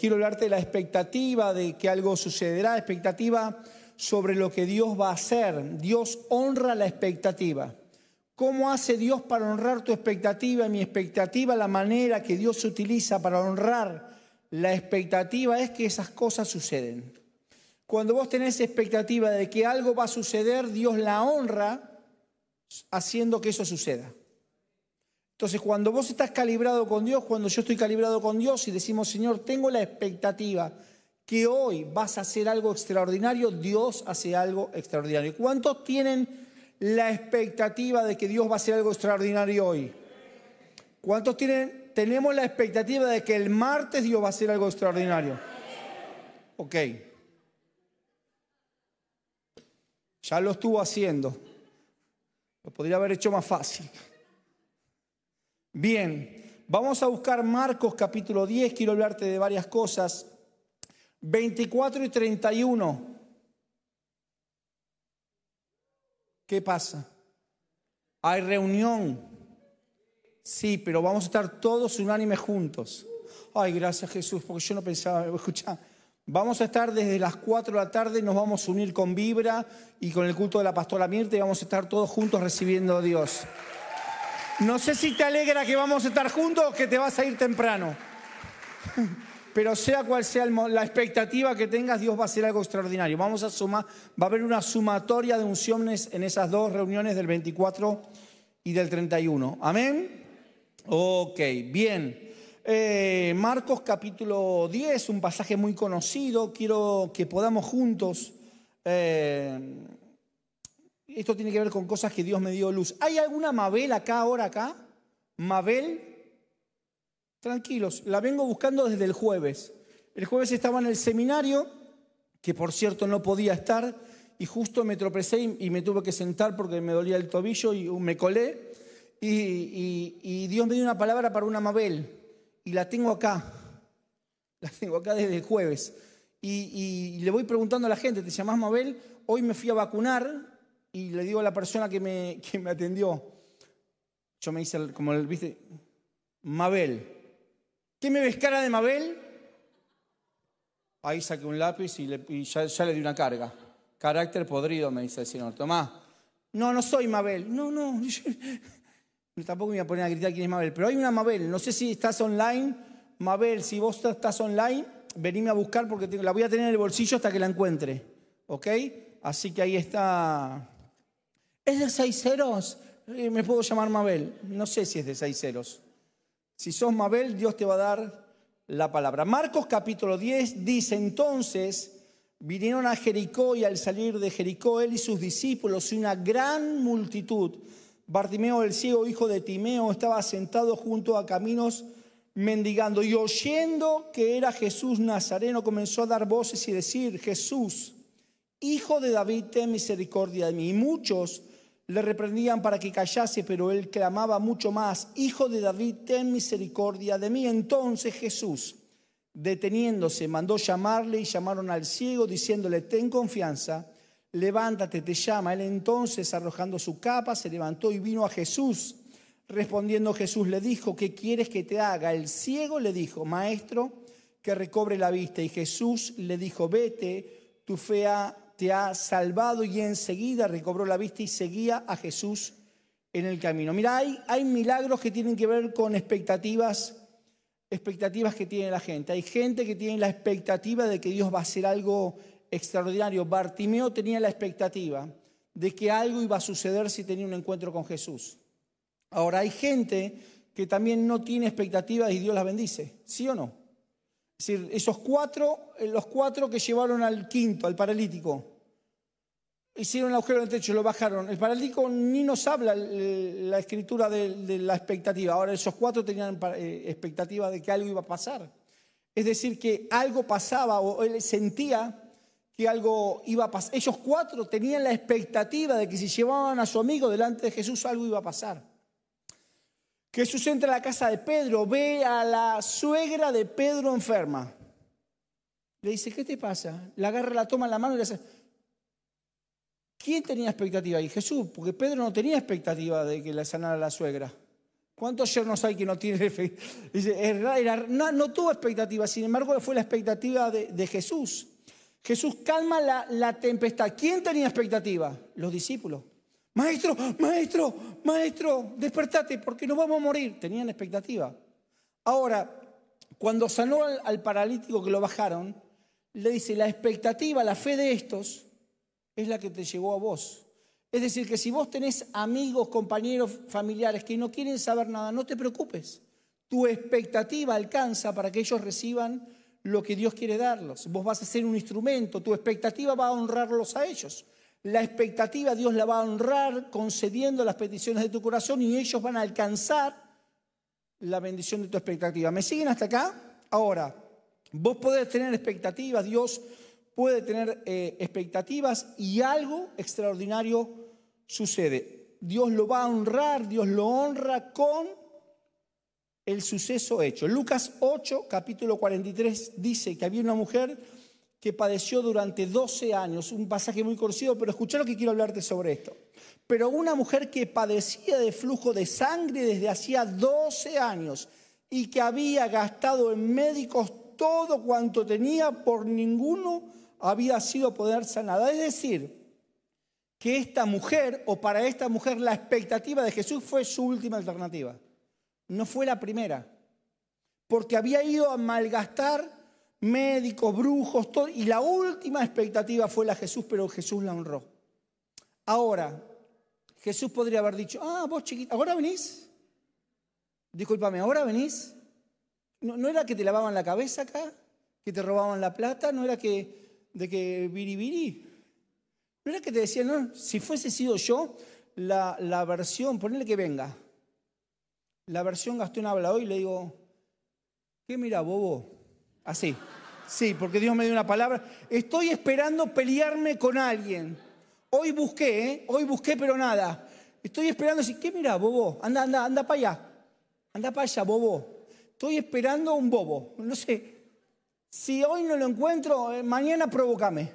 quiero hablarte de la expectativa de que algo sucederá, expectativa sobre lo que Dios va a hacer. Dios honra la expectativa. ¿Cómo hace Dios para honrar tu expectativa? Mi expectativa, la manera que Dios utiliza para honrar la expectativa es que esas cosas suceden. Cuando vos tenés expectativa de que algo va a suceder, Dios la honra haciendo que eso suceda. Entonces, cuando vos estás calibrado con Dios, cuando yo estoy calibrado con Dios y decimos, Señor, tengo la expectativa que hoy vas a hacer algo extraordinario, Dios hace algo extraordinario. ¿Cuántos tienen la expectativa de que Dios va a hacer algo extraordinario hoy? ¿Cuántos tienen, tenemos la expectativa de que el martes Dios va a hacer algo extraordinario? Ok. Ya lo estuvo haciendo. Lo podría haber hecho más fácil. Bien, vamos a buscar Marcos capítulo 10. Quiero hablarte de varias cosas. 24 y 31. ¿Qué pasa? Hay reunión. Sí, pero vamos a estar todos unánimes juntos. Ay, gracias Jesús, porque yo no pensaba, escuchar. Vamos a estar desde las 4 de la tarde, nos vamos a unir con Vibra y con el culto de la pastora Mirta y vamos a estar todos juntos recibiendo a Dios. No sé si te alegra que vamos a estar juntos o que te vas a ir temprano. Pero sea cual sea la expectativa que tengas, Dios va a hacer algo extraordinario. Vamos a sumar, va a haber una sumatoria de unciones en esas dos reuniones del 24 y del 31. Amén. Ok, bien. Eh, Marcos capítulo 10, un pasaje muy conocido, quiero que podamos juntos, eh, esto tiene que ver con cosas que Dios me dio luz. ¿Hay alguna Mabel acá, ahora acá? Mabel, tranquilos, la vengo buscando desde el jueves. El jueves estaba en el seminario, que por cierto no podía estar, y justo me tropecé y, me tuve que sentar porque me dolía el tobillo y me colé. Y, y Dios me dio una palabra para una Mabel y la tengo acá. La tengo acá desde el jueves. Y, le voy preguntando a la gente, ¿te llamás Mabel? Hoy me fui a vacunar y le digo a la persona que me, que me atendió, yo me hice, como el, viste, Mabel. ¿Qué me ves cara de Mabel? Ahí saqué un lápiz y, ya, ya, le di una carga. Carácter podrido, me dice el señor. Tomás. No, no soy Mabel. No, no. Tampoco me voy a poner a gritar quién es Mabel, pero hay una Mabel. No sé si estás online. Mabel, si vos estás online, venime a buscar porque la voy a tener en el bolsillo hasta que la encuentre. ¿Ok? Así que ahí está. ¿Es de seis ceros? Eh, ¿Me puedo llamar Mabel? No sé si es de seis ceros. Si sos Mabel, Dios te va a dar la palabra. Marcos capítulo 10 dice entonces, vinieron a Jericó y al salir de Jericó él y sus discípulos y una gran multitud Bartimeo el ciego, hijo de Timeo, estaba sentado junto a caminos mendigando y oyendo que era Jesús Nazareno, comenzó a dar voces y decir, Jesús, hijo de David, ten misericordia de mí. Y muchos le reprendían para que callase, pero él clamaba mucho más, Hijo de David, ten misericordia de mí. Entonces Jesús, deteniéndose, mandó llamarle y llamaron al ciego, diciéndole, ten confianza levántate, te llama. Él entonces, arrojando su capa, se levantó y vino a Jesús. Respondiendo Jesús le dijo, ¿qué quieres que te haga? El ciego le dijo, maestro, que recobre la vista. Y Jesús le dijo, vete, tu fe te ha salvado. Y enseguida recobró la vista y seguía a Jesús en el camino. Mira, hay, hay milagros que tienen que ver con expectativas, expectativas que tiene la gente. Hay gente que tiene la expectativa de que Dios va a hacer algo extraordinario. Bartimeo tenía la expectativa de que algo iba a suceder si tenía un encuentro con Jesús. Ahora hay gente que también no tiene expectativas y Dios las bendice, ¿sí o no? Es decir, esos cuatro, eh, los cuatro que llevaron al quinto, al paralítico, hicieron el agujero del techo, lo bajaron. El paralítico ni nos habla la escritura de, la expectativa. Ahora esos cuatro tenían eh, expectativa de que algo iba a pasar. Es decir, que algo pasaba o él sentía que algo iba a pasar. Ellos cuatro tenían la expectativa de que si llevaban a su amigo delante de Jesús algo iba a pasar. Jesús entra a la casa de Pedro, ve a la suegra de Pedro enferma. Le dice, ¿qué te pasa? La agarra, la toma en la mano y le dice, ¿quién tenía expectativa? Y Jesús, porque Pedro no tenía expectativa de que le sanara la suegra. ¿Cuántos yernos hay que no tienen expectativa? No, no, tuvo expectativa, sin embargo fue la expectativa de, Jesús. Jesús calma la, la, tempestad. ¿Quién tenía expectativa? Los discípulos. Maestro, maestro, maestro, despertate porque nos vamos a morir. Tenían expectativa. Ahora, cuando sanó al, paralítico que lo bajaron, le dice, la expectativa, la fe de estos es la que te llegó a vos. Es decir, que si vos tenés amigos, compañeros, familiares que no quieren saber nada, no te preocupes. Tu expectativa alcanza para que ellos reciban lo que Dios quiere darlos. Vos vas a ser un instrumento, tu expectativa va a honrarlos a ellos. La expectativa Dios la va a honrar concediendo las peticiones de tu corazón y ellos van a alcanzar la bendición de tu expectativa. ¿Me siguen hasta acá? Ahora, vos podés tener expectativas, Dios puede tener eh, expectativas y algo extraordinario sucede. Dios lo va a honrar, Dios lo honra con el suceso hecho. Lucas 8, capítulo 43, dice que había una mujer que padeció durante 12 años, un pasaje muy conocido, pero escucha lo que quiero hablarte sobre esto pero una mujer que padecía de flujo de sangre desde hacía 12 años y que había gastado en médicos todo cuanto tenía, por ninguno había sido poder sanada. Es decir, que esta mujer, o para esta mujer, la expectativa de Jesús fue su última alternativa. No fue la primera. Porque había ido a malgastar médicos, brujos, todo, y la última expectativa fue la Jesús, pero Jesús la honró. Ahora, Jesús podría haber dicho, ah, vos chiquita, ¿ahora venís? Discúlpame, ¿ahora venís? ¿No, era que te lavaban la cabeza acá? ¿Que te robaban la plata? ¿No era que de que biribiri? ¿No era que te decían, no, si fuese sido yo, la, la versión, ponele que venga. La versión Gastón habla hoy le digo, ¿qué mira, bobo? Así. Sí, porque Dios me dio una palabra. Estoy esperando pelearme con alguien. Hoy busqué, ¿eh? hoy busqué, pero nada. Estoy esperando, si, ¿qué mira, bobo? Anda, anda, anda para allá. Anda para allá, bobo. Estoy esperando un bobo. No sé. Si hoy no lo encuentro, eh, mañana provócame.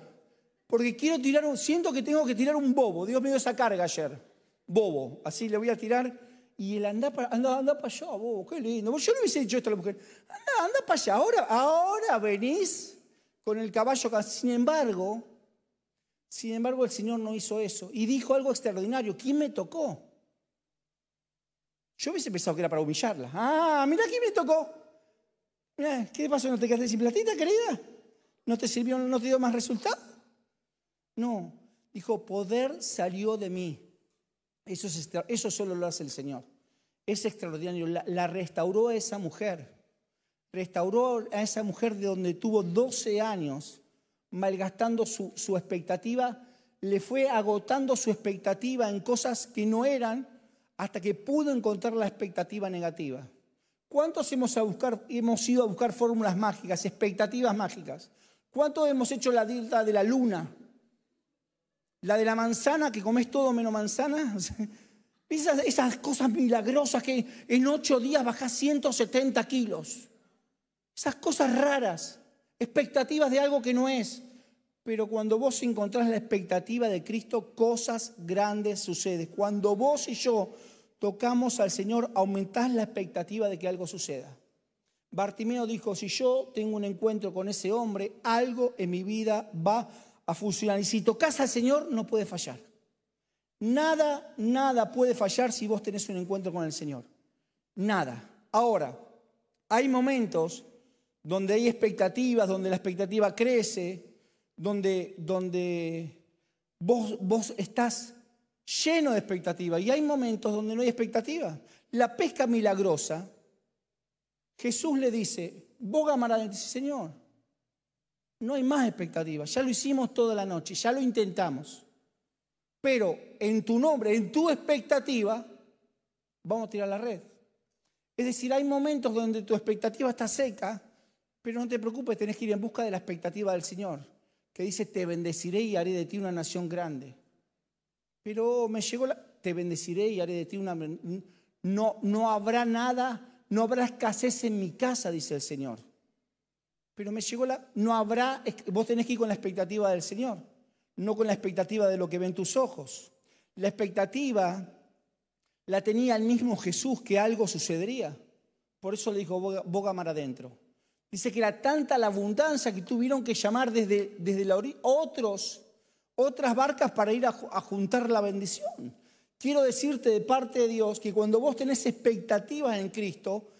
Porque quiero tirar un, siento que tengo que tirar un bobo. Dios me dio esa carga ayer. Bobo. Así le voy a tirar. Y él anda para, anda, anda para allá, bobo. Qué lindo. Yo no hubiese dicho esto a la mujer. Anda, anda para allá. Ahora, ahora venís con el caballo. Sin embargo, sin embargo, el Señor no hizo eso y dijo algo extraordinario. ¿Quién me tocó? Yo hubiese pensado que era para humillarla. Ah, mira quién me tocó. Mira, ¿qué pasó? ¿No te quedaste sin platita, querida? ¿No te sirvió, no te dio más resultado? No, dijo, poder salió de mí. Eso, es eso solo lo hace el Señor. Es extraordinario. La, restauró a esa mujer. Restauró a esa mujer de donde tuvo 12 años malgastando su, expectativa, le fue agotando su expectativa en cosas que no eran hasta que pudo encontrar la expectativa negativa. ¿Cuántos hemos, hemos ido a buscar fórmulas mágicas, expectativas mágicas? ¿Cuántos hemos hecho la dieta de la luna? La de la manzana, que comes todo menos manzana. Esas, esas cosas milagrosas que en ocho días bajas 170 kilos. Esas cosas raras expectativas de algo que no es. Pero cuando vos encontrás la expectativa de Cristo, cosas grandes suceden. Cuando vos y yo tocamos al Señor, aumentás la expectativa de que algo suceda. Bartimeo dijo, si yo tengo un encuentro con ese hombre, algo en mi vida va a funcionar. Y si tocas al Señor, no puede fallar. Nada, nada puede fallar si vos tenés un encuentro con el Señor. Nada. Ahora, hay momentos donde hay expectativas, donde la expectativa crece, donde, donde vos, vos estás lleno de expectativa. Y hay momentos donde no hay expectativa. La pesca milagrosa, Jesús le dice, vos gamarás, dice, Señor, no hay más expectativa. Ya lo hicimos toda la noche, ya lo intentamos. Pero en tu nombre, en tu expectativa, vamos a tirar la red. Es decir, hay momentos donde tu expectativa está seca pero no te preocupes, tenés que ir en busca de la expectativa del Señor, que dice, te bendeciré y haré de ti una nación grande. Pero me llegó la, te bendeciré y haré de ti una... No, no habrá nada, no habrá escasez en mi casa, dice el Señor. Pero me llegó la... No habrá... Vos tenés que ir con la expectativa del Señor, no con la expectativa de lo que ven tus ojos. La expectativa la tenía el mismo Jesús que algo sucedería. Por eso le dijo, boga, mar adentro. Dice que era tanta la abundancia que tuvieron que llamar desde, desde la otros, otras barcas para ir a, a juntar la bendición. Quiero decirte de parte de Dios que cuando vos tenés expectativas en Cristo,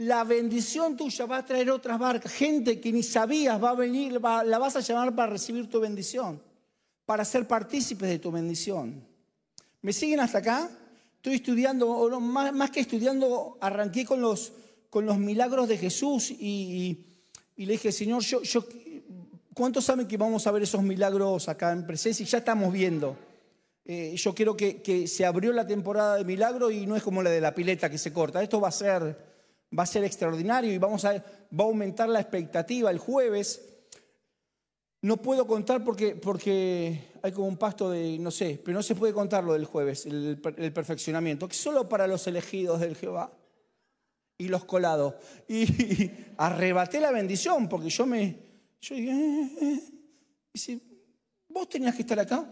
la bendición tuya va a traer otras barcas. Gente que ni sabías va a venir, la vas a llamar para recibir tu bendición, para ser partícipes de tu bendición. ¿Me siguen hasta acá? Estoy estudiando, más, que estudiando, arranqué con los, milagros de Jesús y, le dije, Señor, ¿cuántos saben que vamos a ver esos milagros acá en presencia? Y ya estamos viendo. Eh, yo quiero que, que, se abrió la temporada de milagros y no es como la de la pileta que se corta. Esto va a ser va a ser extraordinario y vamos a, va a aumentar la expectativa el jueves. No puedo contar porque, porque hay como un pasto de, no sé, pero no se puede contar lo del jueves, el, perfeccionamiento, que solo para los elegidos del Jehová y los colados. Y, arrebaté la bendición porque yo me, yo dije, eh, eh, eh". ¿vos tenías que estar acá?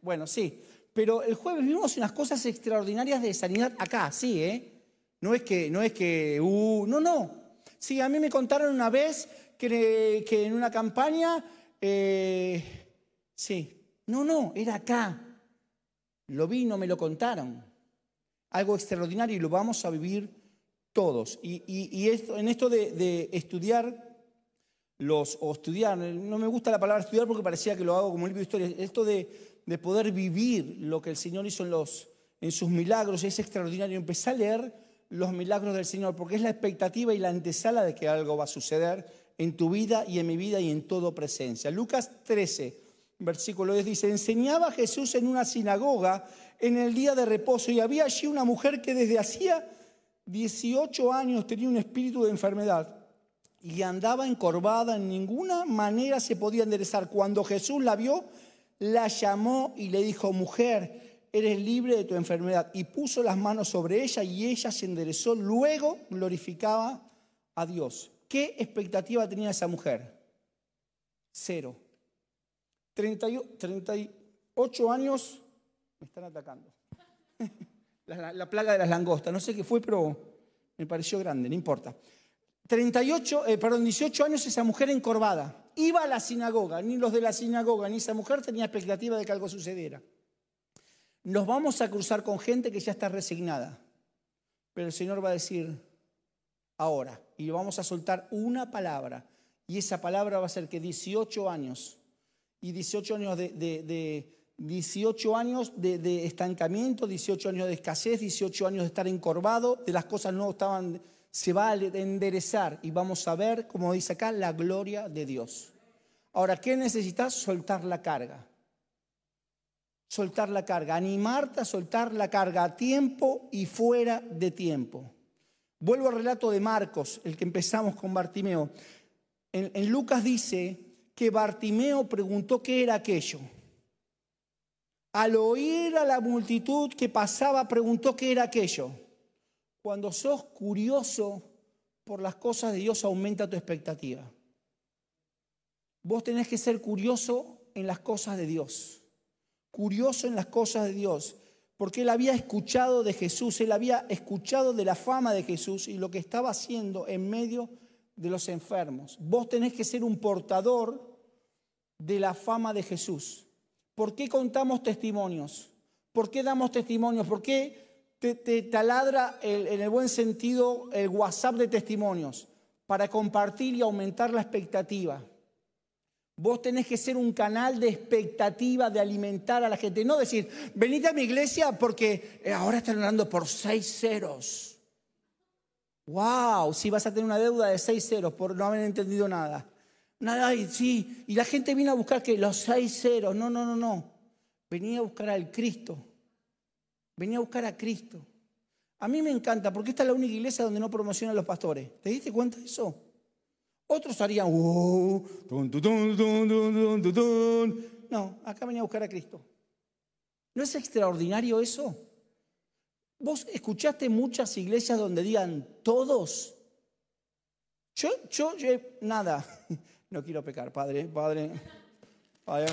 Bueno, sí, pero el jueves vimos unas cosas extraordinarias de sanidad acá, sí, ¿eh? No es que, no es que, uh, no, no. Sí, a mí me contaron una vez que, en una campaña, eh, sí, no, no, era acá. Lo vi, no me lo contaron. Algo extraordinario y lo vamos a vivir todos. Y, esto, en esto de, estudiar los, o estudiar, no me gusta la palabra estudiar porque parecía que lo hago como un libro de historia, esto de, de poder vivir lo que el Señor hizo en, los, en sus milagros es extraordinario. Empecé a leer los milagros del Señor, porque es la expectativa y la antesala de que algo va a suceder en tu vida y en mi vida y en todo presencia. Lucas 13, versículo 10 dice, enseñaba Jesús en una sinagoga en el día de reposo y había allí una mujer que desde hacía 18 años tenía un espíritu de enfermedad y andaba encorvada, en ninguna manera se podía enderezar. Cuando Jesús la vio, la llamó y le dijo, mujer, eres libre de tu enfermedad. Y puso las manos sobre ella y ella se enderezó. Luego glorificaba a Dios. ¿Qué expectativa tenía esa mujer? Cero. 38 años me están atacando. La, plaga de las langostas. No sé qué fue, pero me pareció grande, no importa. 38, eh, perdón, 18 años esa mujer encorvada. Iba a la sinagoga, ni los de la sinagoga, ni esa mujer tenía expectativa de que algo sucediera nos vamos a cruzar con gente que ya está resignada. Pero el Señor va a decir, ahora, y vamos a soltar una palabra. Y esa palabra va a ser que 18 años, y 18 años de, 18 años de, estancamiento, 18 años de escasez, 18 años de estar encorvado, de las cosas no estaban, se va a enderezar y vamos a ver, como dice acá, la gloria de Dios. Ahora, ¿qué necesitas? Soltar la carga soltar la carga, animarte a soltar la carga a tiempo y fuera de tiempo. Vuelvo al relato de Marcos, el que empezamos con Bartimeo. En, Lucas dice que Bartimeo preguntó qué era aquello. Al oír a la multitud que pasaba, preguntó qué era aquello. Cuando sos curioso por las cosas de Dios, aumenta tu expectativa. Vos tenés que ser curioso en las cosas de Dios curioso en las cosas de Dios, porque él había escuchado de Jesús, él había escuchado de la fama de Jesús y lo que estaba haciendo en medio de los enfermos. Vos tenés que ser un portador de la fama de Jesús. ¿Por qué contamos testimonios? ¿Por qué damos testimonios? ¿Por qué te, taladra en el buen sentido el WhatsApp de testimonios? Para compartir y aumentar la expectativa. Vos tenés que ser un canal de expectativa, de alimentar a la gente. No decir, venid a mi iglesia porque eh, ahora están orando por seis ceros. ¡Wow! Si vas a tener una deuda de seis ceros por no haber entendido nada. Nada, y sí. Y la gente viene a buscar que los seis ceros. No, no, no, no. Venía a buscar al Cristo. Venía a buscar a Cristo. A mí me encanta porque esta es la única iglesia donde no promocionan los pastores. ¿Te diste cuenta de eso? Otros harían, no, acá venía a buscar a Cristo. ¿No es extraordinario eso? ¿Vos escuchaste muchas iglesias donde digan todos? Yo, yo, nada, no quiero pecar, padre, padre, padre.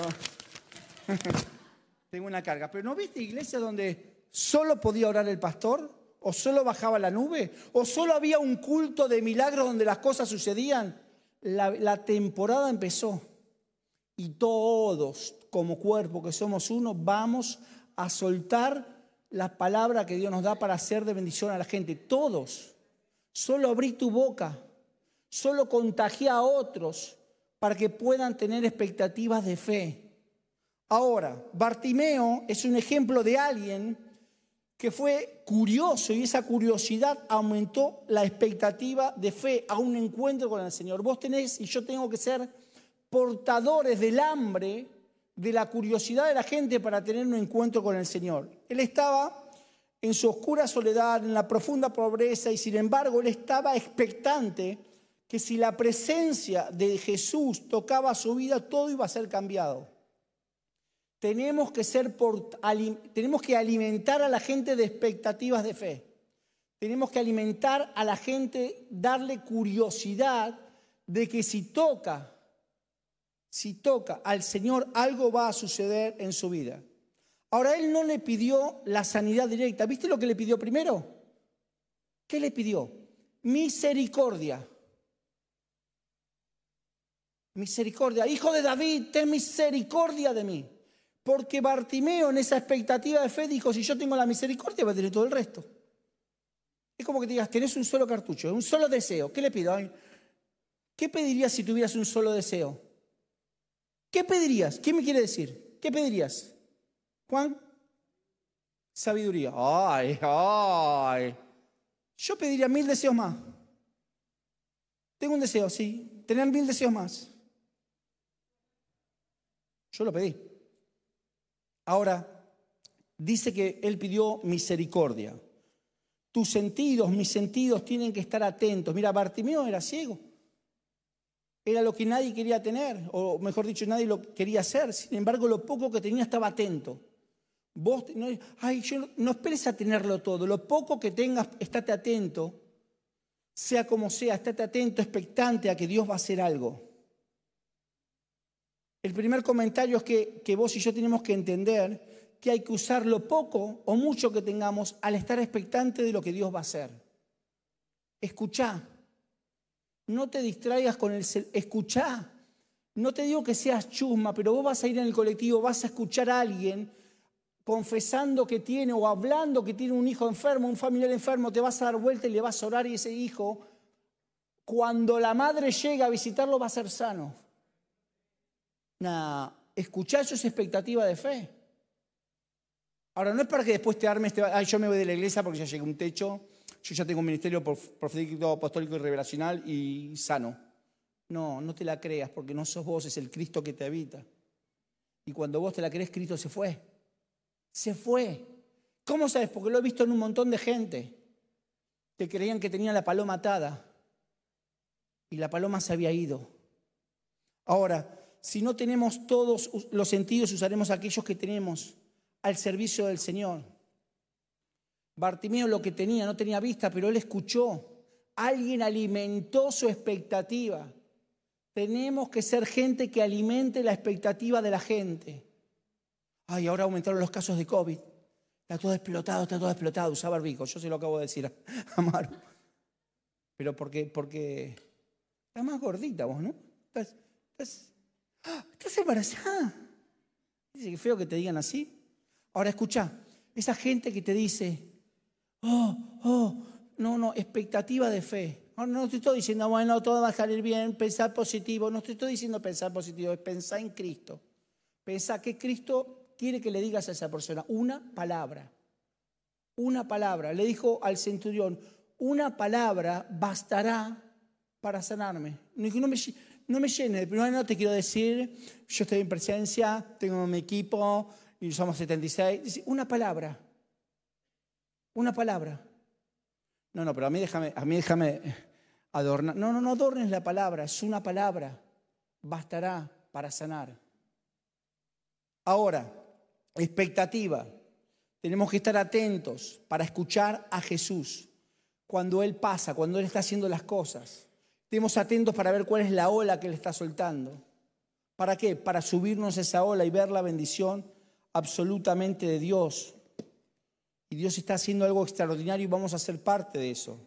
Tengo una carga, pero ¿no viste iglesias donde ¿Solo podía orar el pastor? ¿O solo bajaba la nube? ¿O solo había un culto de milagros donde las cosas sucedían? La, temporada empezó y todos, como cuerpo que somos uno, vamos a soltar la palabra que Dios nos da para hacer de bendición a la gente. Todos. Solo abrí tu boca. Solo contagia a otros para que puedan tener expectativas de fe. Ahora, Bartimeo es un ejemplo de alguien que fue curioso y esa curiosidad aumentó la expectativa de fe a un encuentro con el Señor. Vos tenés y yo tengo que ser portadores del hambre, de la curiosidad de la gente para tener un encuentro con el Señor. Él estaba en su oscura soledad, en la profunda pobreza y sin embargo él estaba expectante que si la presencia de Jesús tocaba su vida, todo iba a ser cambiado. Tenemos que, ser tenemos que alimentar a la gente de expectativas de fe. Tenemos que alimentar a la gente, darle curiosidad de que si toca, si toca al Señor, algo va a suceder en su vida. Ahora, Él no le pidió la sanidad directa. ¿Viste lo que le pidió primero? ¿Qué le pidió? Misericordia. Misericordia. Hijo de David, ten misericordia de mí. Porque Bartimeo en esa expectativa de fe dijo, si yo tengo la misericordia, va a todo el resto. Es como que te digas, tenés un solo cartucho, un solo deseo. ¿Qué le pido? ¿Qué pedirías si tuvieras un solo deseo? ¿Qué pedirías? ¿Qué me quiere decir? ¿Qué pedirías? Juan, sabiduría. Ay, ay. Yo pediría mil deseos más. Tengo un deseo, sí. Tener mil deseos más. Yo lo pedí. Ahora, dice que él pidió misericordia. Tus sentidos, mis sentidos tienen que estar atentos. Mira, Bartimeo era ciego. Era lo que nadie quería tener, o mejor dicho, nadie lo quería hacer. Sin embargo, lo poco que tenía estaba atento. Vos, no, ay, yo, no esperes a tenerlo todo. Lo poco que tengas, estate atento. Sea como sea, estate atento, expectante a que Dios va a hacer algo. El primer comentario es que, vos y yo tenemos que entender que hay que usar lo poco o mucho que tengamos al estar expectante de lo que Dios va a hacer. Escuchá. No te distraigas con el... Escuchá. No te digo que seas chusma, pero vos vas a ir en el colectivo, vas a escuchar a alguien confesando que tiene o hablando que tiene un hijo enfermo, un familiar enfermo, te vas a dar vuelta y le vas a orar y ese hijo, cuando la madre llega a visitarlo, va a ser sano escuchar eso es expectativa de fe. Ahora, no es para que después te armes, ay, yo me voy de la iglesia porque ya llegué a un techo, yo ya tengo un ministerio profético, apostólico y revelacional y sano. No, no te la creas porque no sos vos, es el Cristo que te habita. Y cuando vos te la crees, Cristo se fue. Se fue. ¿Cómo sabes? Porque lo he visto en un montón de gente que creían que tenían la paloma atada y la paloma se había ido. Ahora, si no tenemos todos los sentidos, usaremos aquellos que tenemos al servicio del Señor. Bartimeo lo que tenía, no tenía vista, pero él escuchó. Alguien alimentó su expectativa. Tenemos que ser gente que alimente la expectativa de la gente. Ay, ahora aumentaron los casos de COVID. Está todo explotado, está todo explotado. Usaba barbijo, yo se lo acabo de decir a Maru. Pero porque, porque estás más gordita vos, ¿no? ¿Estás embarazada? Dice que feo que te digan así. Ahora escucha, esa gente que te dice, oh, oh, no, no, expectativa de fe. No, no te estoy diciendo, bueno, todo va a salir bien, pensar positivo. No te estoy diciendo pensar positivo, es pensar en Cristo. Pensar que Cristo quiere que le digas a esa persona una palabra. Una palabra. Le dijo al centurión, una palabra bastará para sanarme. No me, no me llene. Primero no te quiero decir, yo estoy en presencia, tengo mi equipo y somos 76. Una palabra. Una palabra. No, no, pero a mí déjame, a mí déjame adornar. No, no, no adornes la palabra, es una palabra. Bastará para sanar. Ahora, expectativa. Tenemos que estar atentos para escuchar a Jesús cuando Él pasa, cuando Él está haciendo las cosas. Estemos atentos para ver cuál es la ola que Él está soltando. ¿Para qué? Para subirnos esa ola y ver la bendición absolutamente de Dios. Y Dios está haciendo algo extraordinario y vamos a ser parte de eso.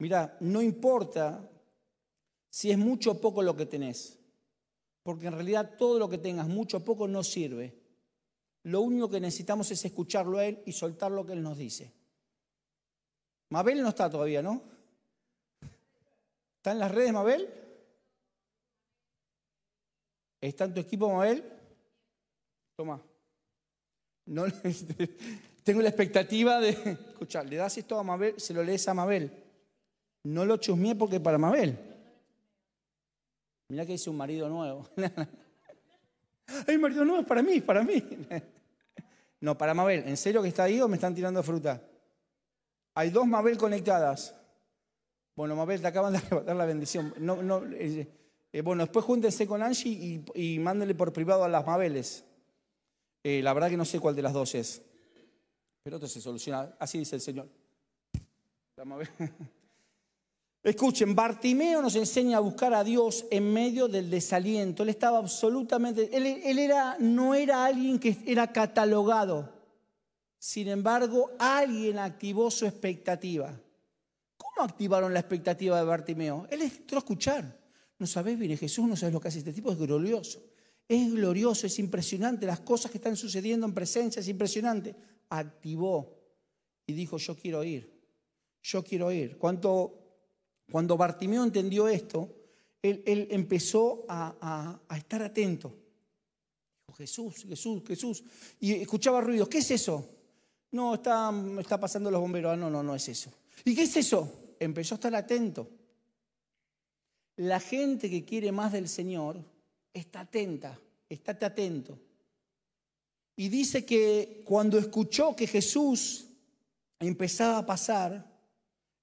Mira, no importa si es mucho o poco lo que tenés, porque en realidad todo lo que tengas, mucho o poco, no sirve. Lo único que necesitamos es escucharlo a Él y soltar lo que Él nos dice. Mabel no está todavía, ¿no? ¿Está en las redes, Mabel? ¿Está en tu equipo, Mabel? Toma. No, tengo la expectativa de escuchar, le das esto a Mabel, se lo lees a Mabel. No lo chusmeé porque para Mabel. Mira que dice un marido nuevo. Hay marido nuevo es para mí, para mí. No, para Mabel. ¿En serio que está ahí o me están tirando fruta? Hay dos Mabel conectadas. Bueno, Mabel, te acaban de arrebatar la bendición. Eh, eh, bueno, después júntense con Angie y, y mándenle por privado a las Mabeles. Eh, la verdad que no sé cuál de las dos es. Pero esto se soluciona. Así dice el Señor. Escuchen, Bartimeo nos enseña a buscar a Dios en medio del desaliento. Él estaba absolutamente, él, él, era, no era alguien que era catalogado. Sin embargo, alguien activó su expectativa. ¿Cómo activaron la expectativa de Bartimeo? Él entró a escuchar. No sabes, viene Jesús, no sabes lo que hace este tipo, es glorioso. Es glorioso, es impresionante. Las cosas que están sucediendo en presencia es impresionante. Activó y dijo, yo quiero ir. Yo quiero ir. ¿Cuánto cuando Bartimeo entendió esto, él, empezó a, estar atento. Jesús, Jesús, Jesús. Y escuchaba ruidos. ¿Qué es eso? No, está, está pasando los bomberos. Ah, no, no, no es eso. ¿Y qué es eso? Empezó a estar atento. La gente que quiere más del Señor está atenta, estate atento. Y dice que cuando escuchó que Jesús empezaba a pasar,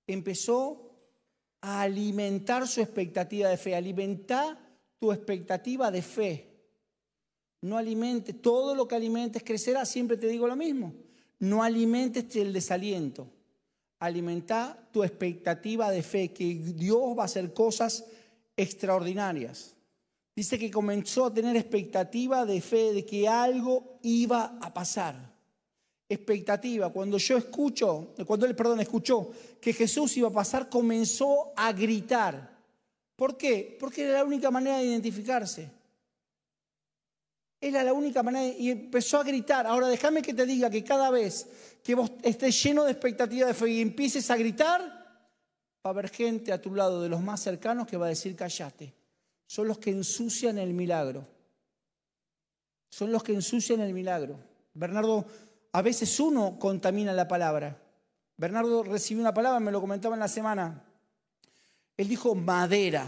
empezó a alimentar su expectativa de fe. Alimentar tu expectativa de fe. No alimentes, todo lo que alimentes crecerá, siempre te digo lo mismo. No alimentes el desaliento. Alimenta tu expectativa de fe, que Dios va a hacer cosas extraordinarias. Dice que comenzó a tener expectativa de fe de que algo iba a pasar expectativa. Cuando yo escucho, cuando él, perdón, escuchó que Jesús iba a pasar, comenzó a gritar. ¿Por qué? Porque era la única manera de identificarse. Era la única manera y empezó a gritar. Ahora déjame que te diga que cada vez que vos estés lleno de expectativa de fe y empieces a gritar, va a haber gente a tu lado de los más cercanos que va a decir callate. Son los que ensucian el milagro. Son los que ensucian el milagro. Bernardo a veces uno contamina la palabra. Bernardo recibió una palabra, me lo comentaba en la semana. Él dijo madera,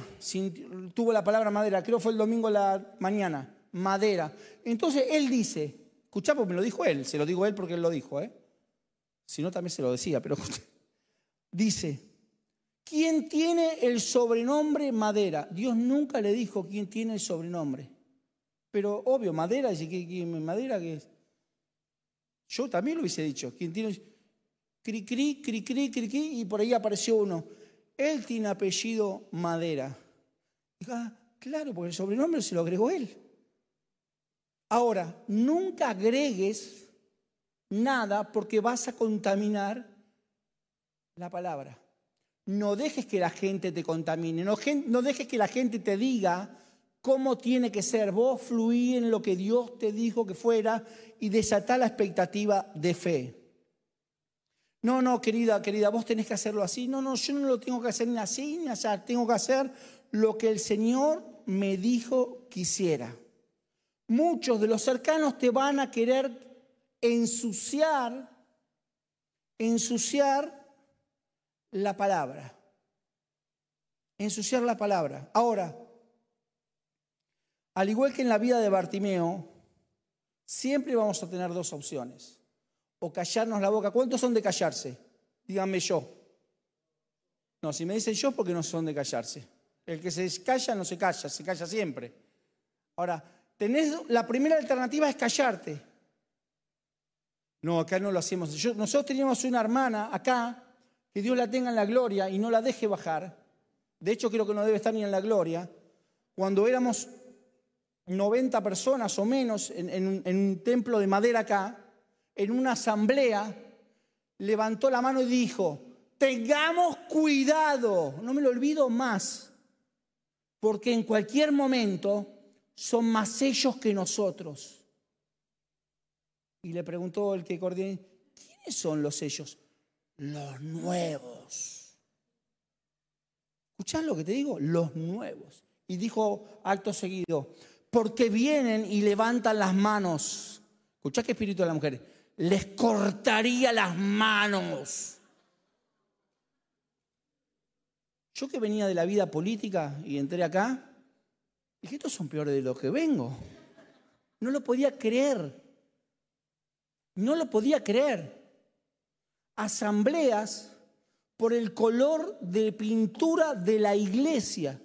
tuvo la palabra madera, creo fue el domingo la mañana, madera. Entonces él dice, escuchá porque me lo dijo él, se lo digo él porque él lo dijo, ¿eh? Si no también se lo decía, pero dice, ¿quién tiene el sobrenombre madera? Dios nunca le dijo quién tiene el sobrenombre. Pero obvio, madera, dice, ¿qué, madera qué es? Yo también lo hubiese dicho. Quien tiene cri, cri, cri, cri, cri, cri, y por ahí apareció uno. Él tiene apellido Madera. ah, claro, porque el sobrenombre se lo agregó él. Ahora, nunca agregues nada porque vas a contaminar la palabra. No dejes que la gente te contamine, no, dejes que la gente te diga cómo tiene que ser. Vos fluí en lo que Dios te dijo que fuera y desatar la expectativa de fe. No, no, querida, querida, vos tenés que hacerlo así. No, no, yo no lo tengo que hacer ni así ni allá. Tengo que hacer lo que el Señor me dijo que hiciera. Muchos de los cercanos te van a querer ensuciar, ensuciar la palabra. Ensuciar la palabra. Ahora, al igual que en la vida de Bartimeo, siempre vamos a tener dos opciones. O callarnos la boca. ¿Cuántos son de callarse? Díganme yo. No, si me dicen yo, porque no son de callarse. El que se calla no se calla, se calla siempre. Ahora, tenés, la primera alternativa es callarte. No, acá no lo hacemos. nosotros teníamos una hermana acá, que Dios la tenga en la gloria y no la deje bajar. De hecho, creo que no debe estar ni en la gloria. Cuando éramos 90 personas o menos en, un templo de madera acá, en una asamblea, levantó la mano y dijo, tengamos cuidado, no me lo olvido más, porque en cualquier momento son más ellos que nosotros. Y le preguntó el que coordina, ¿quiénes son los ellos? Los nuevos. ¿Escuchás lo que te digo? Los nuevos. Y dijo acto seguido, porque vienen y levantan las manos. ¿Escuchás qué espíritu de la mujer? Les cortaría las manos. Yo que venía de la vida política y entré acá, dije, estos son peores de lo que vengo. No lo podía creer. No lo podía creer. Asambleas por el color de pintura de la iglesia.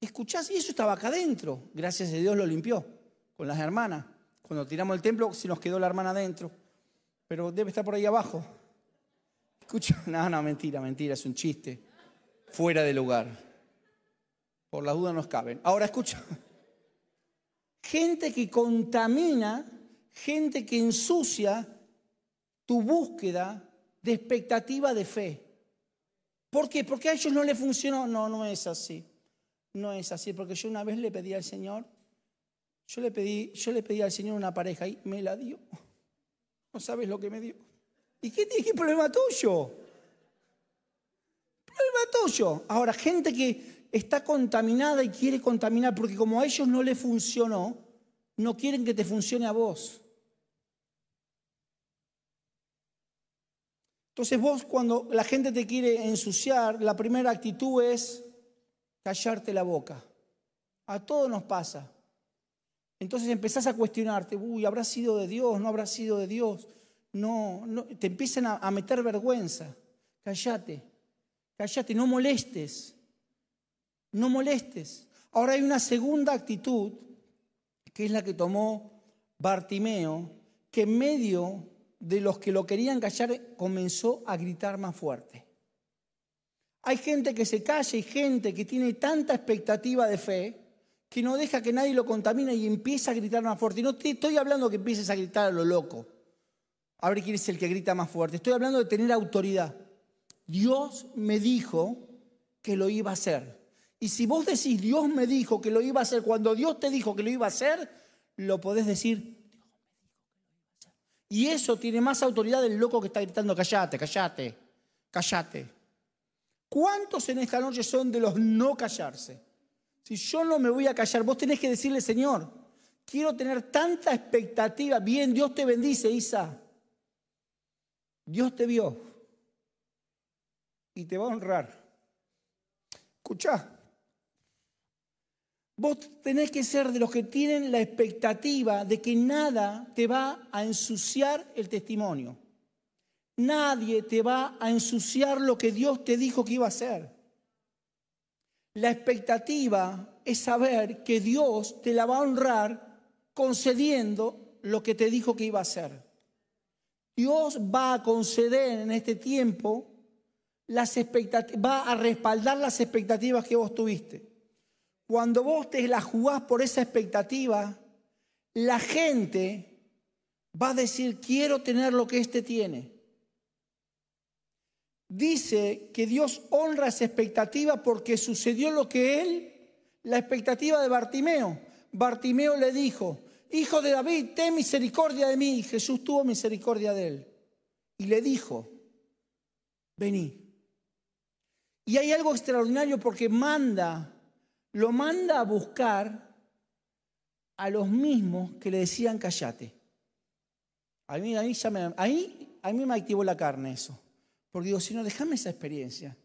¿Escuchás? Y eso estaba acá adentro. Gracias a Dios lo limpió con las hermanas. Cuando tiramos el templo, se nos quedó la hermana adentro. Pero debe estar por ahí abajo. Escucha, no, no, mentira, mentira, es un chiste. Fuera de lugar. Por las dudas nos caben. Ahora escucha. Gente que contamina, gente que ensucia tu búsqueda de expectativa de fe. ¿Por qué? Porque a ellos no le funcionó. No, no es así. No es así, porque yo una vez le pedí al Señor, yo le pedí, yo le pedí al Señor una pareja y me la dio. No sabes lo que me dio. ¿Y qué que problema tuyo? Problema tuyo. Ahora, gente que está contaminada y quiere contaminar, porque como a ellos no le funcionó, no quieren que te funcione a vos. Entonces vos cuando la gente te quiere ensuciar, la primera actitud es callarte la boca. A todos nos pasa. Entonces empezás a cuestionarte, uy, ¿habrá sido de Dios? ¿No habrá sido de Dios? No, te empiezan a, a meter vergüenza. Callate, callate, no molestes, no molestes. Ahora hay una segunda actitud, que es la que tomó Bartimeo, que en medio de los que lo querían callar comenzó a gritar más fuerte. Hay gente que se calla y gente que tiene tanta expectativa de fe que no deja que nadie lo contamine y empieza a gritar más fuerte. Y no te estoy hablando que empieces a gritar a lo loco. A ver quién es el que grita más fuerte. Estoy hablando de tener autoridad. Dios me dijo que lo iba a hacer. Y si vos decís Dios me dijo que lo iba a hacer, cuando Dios te dijo que lo iba a hacer, lo podés decir. Y eso tiene más autoridad del loco que está gritando, callate, callate, callate. ¿Cuántos en esta noche son de los no callarse? Si yo no me voy a callar, vos tenés que decirle, Señor, quiero tener tanta expectativa. Bien, Dios te bendice, Isa. Dios te vio y te va a honrar. Escucha, vos tenés que ser de los que tienen la expectativa de que nada te va a ensuciar el testimonio. Nadie te va a ensuciar lo que Dios te dijo que iba a hacer. La expectativa es saber que Dios te la va a honrar concediendo lo que te dijo que iba a hacer. Dios va a conceder en este tiempo las expectativas, va a respaldar las expectativas que vos tuviste. Cuando vos te la jugás por esa expectativa, la gente va a decir, quiero tener lo que éste tiene dice que Dios honra esa expectativa porque sucedió lo que él, la expectativa de Bartimeo. Bartimeo le dijo, Hijo de David, ten misericordia de mí. Y Jesús tuvo misericordia de él. Y le dijo, vení. Y hay algo extraordinario porque manda, lo manda a buscar a los mismos que le decían callate. A mí, a mí, me, ahí, a mí me activó la carne eso. Porque digo, si no, déjame esa experiencia.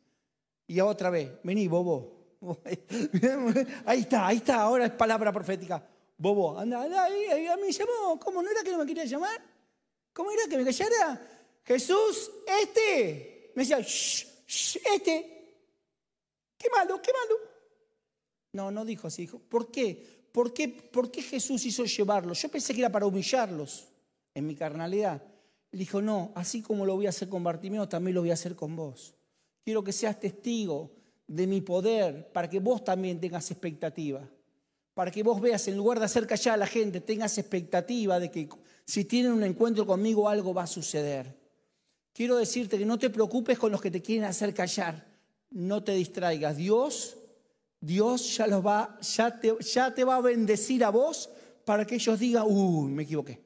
Y otra vez, vení, bobo. Ahí está, ahí está, ahora es palabra profética. Bobo, anda, anda, ahí, a mí llamó. ¿Cómo no era que no me quería llamar? ¿Cómo era que me callara? Jesús, este. Me decía, shh, shh, este. Qué malo, qué malo. No, no dijo así. Dijo, ¿por qué? ¿Por qué, ¿Por qué Jesús hizo llevarlos? Yo pensé que era para humillarlos en mi carnalidad. Le dijo, no, así como lo voy a hacer con Bartimeo, también lo voy a hacer con vos. Quiero que seas testigo de mi poder para que vos también tengas expectativa. Para que vos veas, en lugar de hacer callar a la gente, tengas expectativa de que Si tienen un encuentro conmigo, algo va a suceder. Quiero decirte que no te preocupes con los que te quieren hacer callar. No te distraigas. Dios, Dios ya los va, ya te, ya te va a bendecir a vos para que ellos digan, uy, me equivoqué.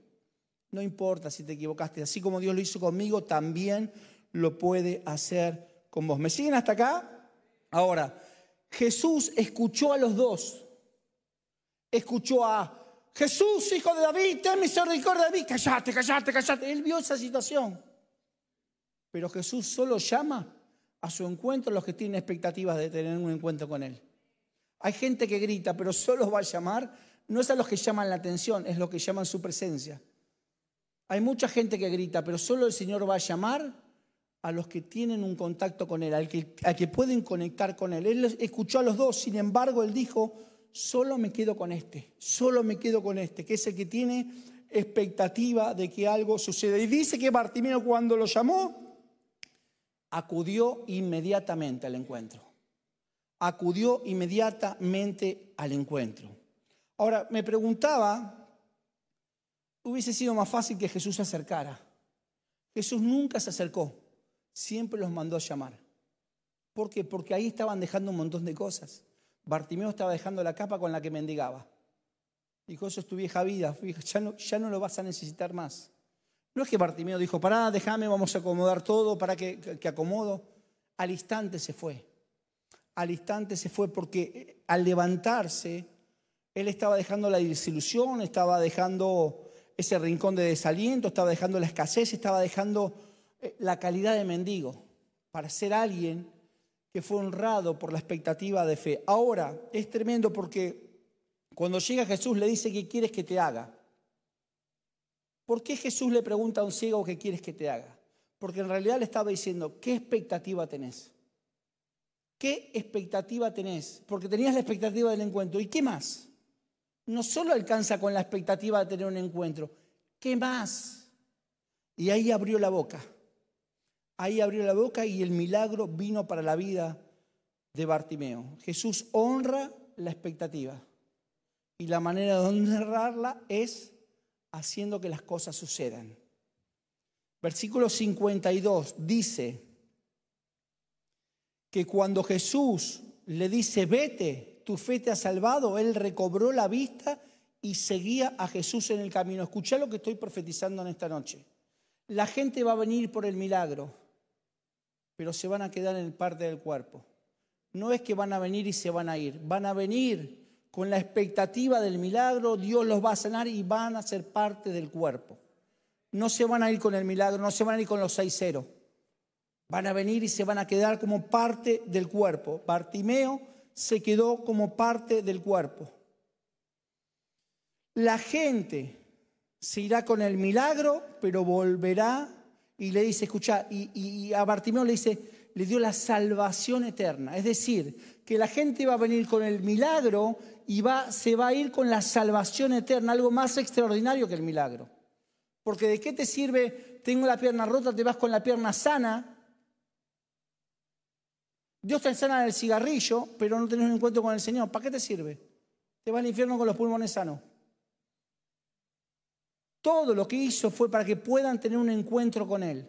No importa si te equivocaste. Así como Dios lo hizo conmigo, también lo puede hacer con vos. ¿Me siguen hasta acá? Ahora, Jesús escuchó a los dos. Escuchó a Jesús, hijo de David, ten misericordia de mí. Callate, callate, callate. Él vio esa situación. Pero Jesús solo llama a su encuentro a los que tienen expectativas de tener un encuentro con Él. Hay gente que grita, pero solo va a llamar, no es a los que llaman la atención, es lo que llaman su presencia. Hay mucha gente que grita, pero solo el Señor va a llamar a los que tienen un contacto con Él, al que, que pueden conectar con Él. Él escuchó a los dos, sin embargo, Él dijo, solo me quedo con este, solo me quedo con este, que es el que tiene expectativa de que algo suceda. Y dice que Bartimeo cuando lo llamó, acudió inmediatamente al encuentro. Acudió inmediatamente al encuentro. Ahora, me preguntaba, hubiese sido más fácil que Jesús se acercara. Jesús nunca se acercó siempre los mandó a llamar. ¿Por qué? Porque ahí estaban dejando un montón de cosas. Bartimeo estaba dejando la capa con la que mendigaba. Dijo, eso es tu vieja vida, ya no, lo vas a necesitar más. No es que Bartimeo dijo, pará, déjame, vamos a acomodar todo, para que, que acomodo. Al instante se fue. Al instante se fue porque eh, al levantarse, él estaba dejando la desilusión, estaba dejando ese rincón de desaliento, estaba dejando la escasez, estaba dejando eh, la calidad de mendigo, para ser alguien que fue honrado por la expectativa de fe. Ahora, es tremendo porque cuando llega Jesús le dice, ¿qué quieres que te haga? ¿Por qué Jesús le pregunta a un ciego qué quieres que te haga? Porque en realidad le estaba diciendo, ¿qué expectativa tenés? ¿Qué expectativa tenés? Porque tenías la expectativa del encuentro. ¿Y qué más? No solo alcanza con la expectativa de tener un encuentro, ¿qué más? Y ahí abrió la boca. Ahí abrió la boca y el milagro vino para la vida de Bartimeo. Jesús honra la expectativa y la manera de honrarla es haciendo que las cosas sucedan. Versículo 52 dice que cuando Jesús le dice, vete, tu fe te ha salvado, él recobró la vista y seguía a Jesús en el camino. Escucha lo que estoy profetizando en esta noche. La gente va a venir por el milagro pero se van a quedar en parte del cuerpo. No es que van a venir y se van a ir, van a venir con la expectativa del milagro, Dios los va a sanar y van a ser parte del cuerpo. No se van a ir con el milagro, no se van a ir con los seis ceros. Van a venir y se van a quedar como parte del cuerpo. Bartimeo se quedó como parte del cuerpo. La gente se irá con el milagro, pero volverá y le dice, escucha, y, a Bartimeo le dice, le dio la salvación eterna. Es decir, que la gente va a venir con el milagro y va, se va a ir con la salvación eterna, algo más extraordinario que el milagro. Porque de qué te sirve, tengo la pierna rota, te vas con la pierna sana. Dios te sana el cigarrillo, pero no tenés un encuentro con el Señor. ¿Para qué te sirve? Te vas al infierno con los pulmones sanos. Todo lo que hizo fue para que puedan tener un encuentro con Él.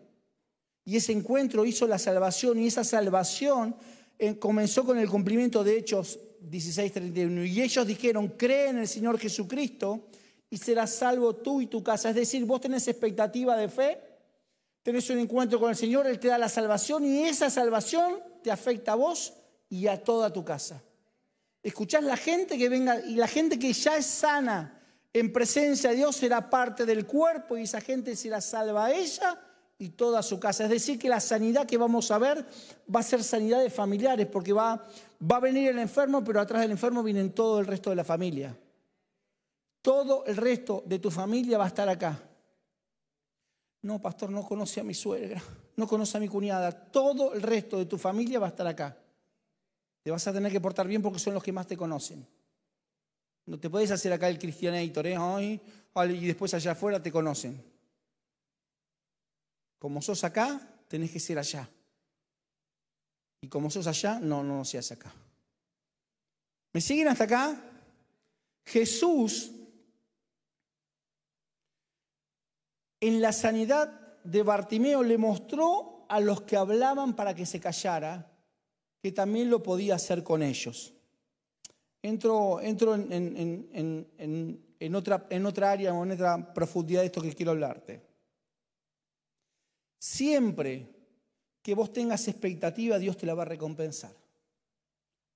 Y ese encuentro hizo la salvación y esa salvación eh, comenzó con el cumplimiento de Hechos 16:31. Y ellos dijeron, cree en el Señor Jesucristo y serás salvo tú y tu casa. Es decir, vos tenés expectativa de fe, tenés un encuentro con el Señor, Él te da la salvación y esa salvación te afecta a vos y a toda tu casa. Escuchás la gente que venga y la gente que ya es sana en presencia de Dios será parte del cuerpo y esa gente será salva a ella y toda su casa. Es decir, que la sanidad que vamos a ver va a ser sanidad de familiares, porque va, va a venir el enfermo, pero atrás del enfermo vienen todo el resto de la familia. Todo el resto de tu familia va a estar acá. No, pastor, no conoce a mi suegra, no conoce a mi cuñada. Todo el resto de tu familia va a estar acá. Te vas a tener que portar bien porque son los que más te conocen. No te puedes hacer acá el cristianator, ¿eh? y después allá afuera te conocen. Como sos acá, tenés que ser allá. Y como sos allá, no, no seas acá. ¿Me siguen hasta acá? Jesús en la sanidad de Bartimeo le mostró a los que hablaban para que se callara que también lo podía hacer con ellos. Entro, entro en, otra, en otra área o en otra profundidad de esto que quiero hablarte. Siempre que vos tengas expectativa, Dios te la va a recompensar.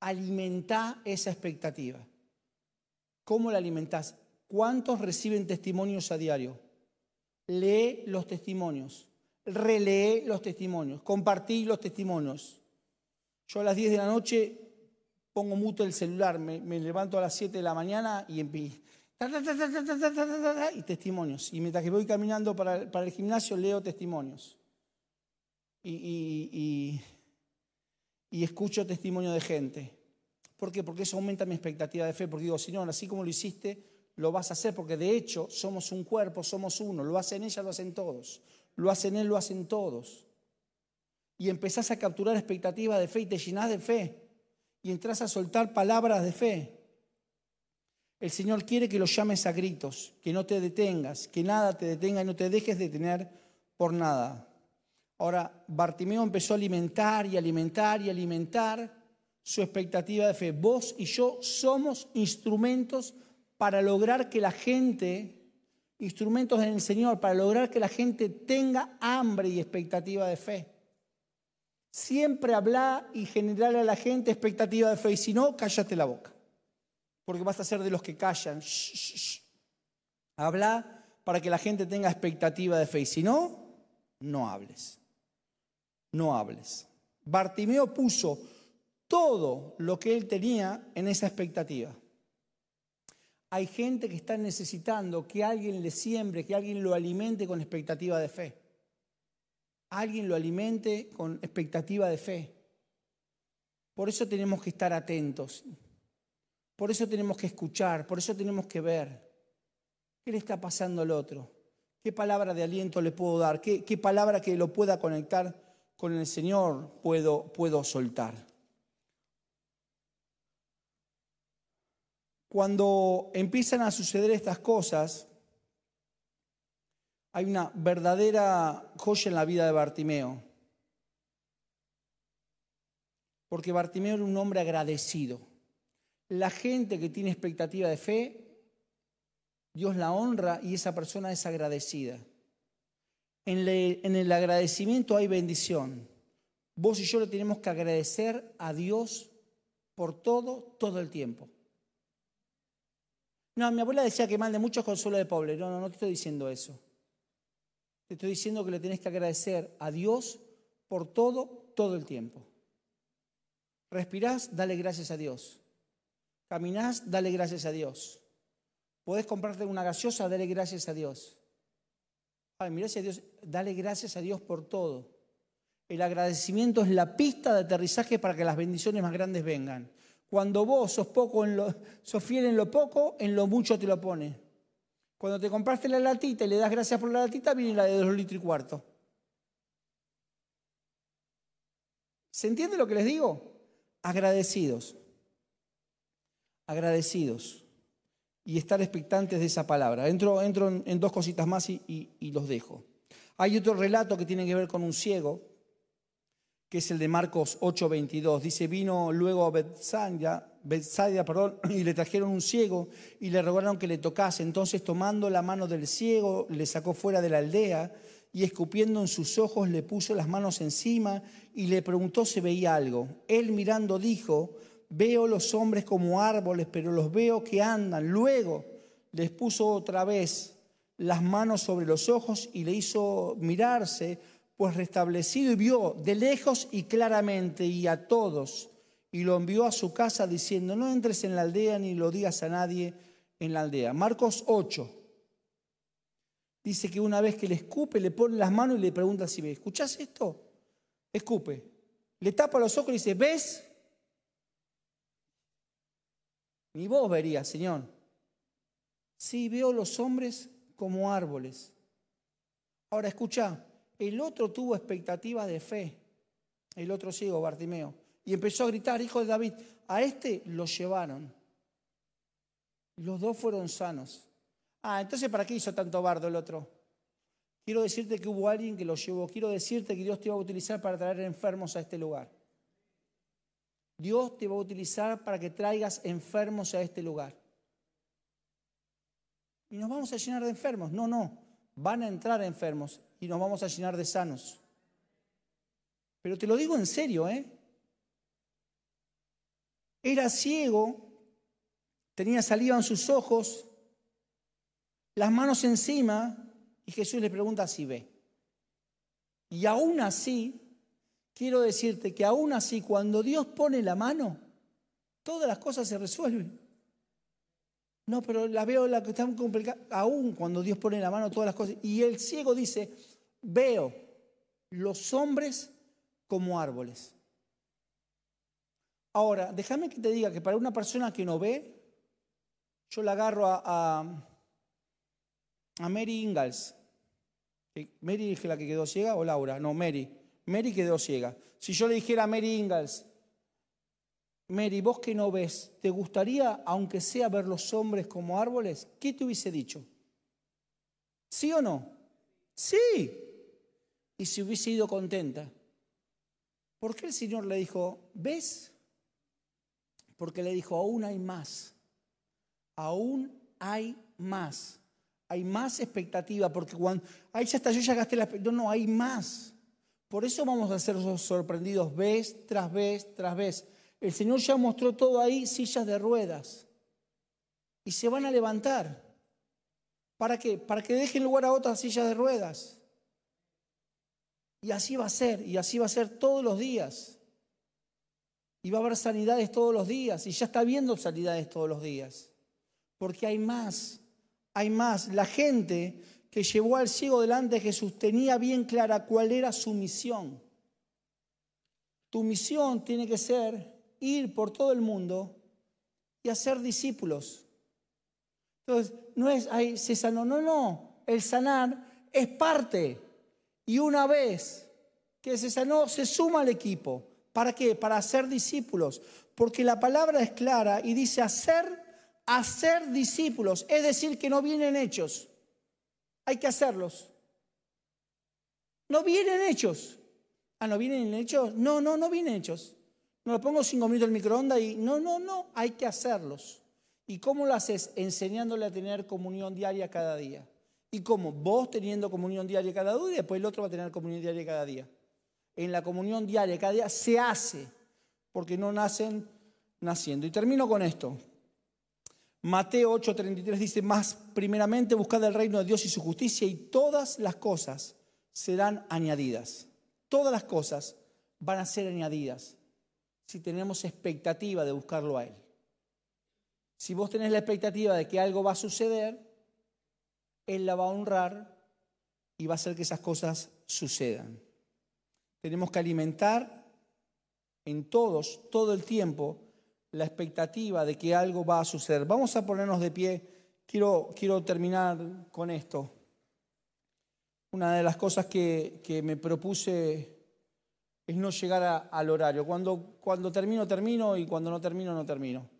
Alimenta esa expectativa. ¿Cómo la alimentás? ¿Cuántos reciben testimonios a diario? Lee los testimonios, relee los testimonios, compartí los testimonios. Yo a las 10 de la noche pongo muto el celular, me, levanto a las 7 de la mañana y empiezo. Y testimonios. Y mientras que voy caminando para, el gimnasio, leo testimonios. Y, y, escucho testimonio de gente. ¿Por qué? Porque eso aumenta mi expectativa de fe. Porque digo, Señor, así como lo hiciste, lo vas a hacer. Porque de hecho somos un cuerpo, somos uno. Lo hacen ella, lo hacen todos. Lo hacen él, lo hacen todos y empezás a capturar expectativas de fe y te llenás de fe y entras a soltar palabras de fe. El Señor quiere que lo llames a gritos, que no te detengas, que nada te detenga y no te dejes detener por nada. Ahora, Bartimeo empezó a alimentar y alimentar y alimentar su expectativa de fe. Vos y yo somos instrumentos para lograr que la gente, instrumentos en el Señor, para lograr que la gente tenga hambre y expectativa de fe. Siempre habla y generar a la gente expectativa de fe. Y si no, cállate la boca. Porque vas a ser de los que callan. Habla para que la gente tenga expectativa de fe. Y si no, no hables. No hables. Bartimeo puso todo lo que él tenía en esa expectativa. Hay gente que está necesitando que alguien le siembre, que alguien lo alimente con expectativa de fe alguien lo alimente con expectativa de fe. Por eso tenemos que estar atentos. Por eso tenemos que escuchar, por eso tenemos que ver. ¿Qué le está pasando al otro? ¿Qué palabra de aliento le puedo dar? ¿Qué, palabra que lo pueda conectar con el Señor puedo, puedo soltar? Cuando empiezan a suceder estas cosas, hay una verdadera joya en la vida de Bartimeo. Porque Bartimeo era un hombre agradecido. La gente que tiene expectativa de fe, Dios la honra y esa persona es agradecida. En, el agradecimiento hay bendición. Vos y yo le tenemos que agradecer a Dios por todo, todo el tiempo. No, mi abuela decía que mal de muchos consuelo de pobre. No, no, no te estoy diciendo eso. Te estoy diciendo que le tenés que agradecer a Dios por todo, todo el tiempo. Respirás, dale gracias a Dios. Caminás, dale gracias a Dios. Podés comprarte una gaseosa, dale gracias a Dios. Ay, mirá a Dios, dale gracias a Dios por todo. El agradecimiento es la pista de aterrizaje para que las bendiciones más grandes vengan. Cuando vos sos poco en lo, sos fiel en lo poco, en lo mucho te lo pone. Cuando te compraste la latita y le das gracias por la latita, viene la de dos litros y cuarto. ¿Se entiende lo que les digo? Agradecidos. Agradecidos. Y estar expectantes de esa palabra. Entro, entro en, dos cositas más y, y los dejo. Hay otro relato que tiene que ver con un ciego, que es el de Marcos 8:22. Dice, vino luego a Bethsaida, Bethsaida perdón, y le trajeron un ciego y le rogaron que le tocase. Entonces tomando la mano del ciego, le sacó fuera de la aldea y escupiendo en sus ojos le puso las manos encima y le preguntó si veía algo. Él mirando dijo, veo los hombres como árboles, pero los veo que andan. Luego les puso otra vez las manos sobre los ojos y le hizo mirarse, pues restablecido y vio de lejos y claramente y a todos y lo envió a su casa diciendo, no entres en la aldea ni lo digas a nadie en la aldea. Marcos 8 dice que una vez que le escupe, le pone las manos y le pregunta si ve. ¿Escuchás esto? Escupe. Le tapa los ojos y dice, ¿ves? Ni vos verías, Señor. Sí, veo los hombres como árboles. Ahora escucha, el otro tuvo expectativa de fe. El otro ciego, Bartimeo y empezó a gritar, hijo de David, a este lo llevaron. Los dos fueron sanos. Ah, entonces ¿para qué hizo tanto bardo el otro? Quiero decirte que hubo alguien que lo llevó. Quiero decirte que Dios te va a utilizar para traer enfermos a este lugar. Dios te va a utilizar para que traigas enfermos a este lugar. Y nos vamos a llenar de enfermos. No, no. Van a entrar enfermos y nos vamos a llenar de sanos. Pero te lo digo en serio, ¿eh? Era ciego, tenía saliva en sus ojos, las manos encima, y Jesús le pregunta si ve. Y aún así, quiero decirte que aún así, cuando Dios pone la mano, todas las cosas se resuelven. No, pero la veo la que está complicada. Aún cuando Dios pone la mano, todas las cosas. Y el ciego dice, veo los hombres como árboles. Ahora, déjame que te diga que para una persona que no ve, yo la agarro a, a, a Mary Ingalls. Mary es la que quedó ciega o Laura, no, Mary. Mary quedó ciega. Si yo le dijera a Mary Ingalls, Mary, vos que no ves, ¿te gustaría, aunque sea ver los hombres como árboles? ¿Qué te hubiese dicho? ¿Sí o no? Sí. Y si hubiese ido contenta. ¿Por qué el Señor le dijo, ves? Porque le dijo, aún hay más. Aún hay más hay más expectativa, porque cuando, ahí ya está, yo ya gasté la expectativa, no, no, hay más. Por eso vamos a ser sorprendidos vez tras vez tras vez. El Señor ya mostró todo ahí, sillas de ruedas. Y se van a levantar. ¿Para qué? Para que dejen lugar a otras sillas de ruedas. Y así va a ser, y así va a ser todos los días. Y va a haber sanidades todos los días, y ya está viendo sanidades todos los días. Porque hay más hay más. La gente que llevó al ciego delante de Jesús tenía bien clara cuál era su misión. Tu misión tiene que ser ir por todo el mundo y hacer discípulos. Entonces, no es, ahí se sanó, no, no, el sanar es parte. Y una vez que se sanó, se suma al equipo. ¿Para qué? Para hacer discípulos. Porque la palabra es clara y dice hacer hacer discípulos, es decir, que no vienen hechos. Hay que hacerlos. No vienen hechos. Ah, ¿no vienen hechos? No, no, no vienen hechos. No lo pongo cinco minutos en el microondas y no, no, no, hay que hacerlos. ¿Y cómo lo haces? Enseñándole a tener comunión diaria cada día. ¿Y cómo? Vos teniendo comunión diaria cada día y después el otro va a tener comunión diaria cada día. En la comunión diaria cada día se hace, porque no nacen naciendo. Y termino con esto. Mateo 8:33 dice, más primeramente buscad el reino de Dios y su justicia y todas las cosas serán añadidas. Todas las cosas van a ser añadidas si tenemos expectativa de buscarlo a Él. Si vos tenés la expectativa de que algo va a suceder, Él la va a honrar y va a hacer que esas cosas sucedan. Tenemos que alimentar en todos, todo el tiempo, la expectativa de que algo va a suceder. Vamos a ponernos de pie. Quiero, quiero terminar con esto. Una de las cosas que, me propuse es no llegar al horario. Cuando, cuando termino, termino y cuando no termino, no termino.